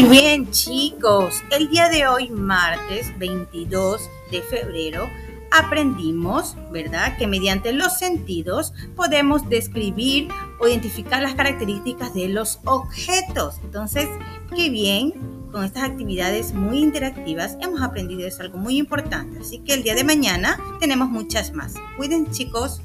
Muy bien chicos, el día de hoy martes 22 de febrero aprendimos, ¿verdad? Que mediante los sentidos podemos describir o identificar las características de los objetos. Entonces, qué bien, con estas actividades muy interactivas hemos aprendido eso, algo muy importante. Así que el día de mañana tenemos muchas más. Cuiden chicos.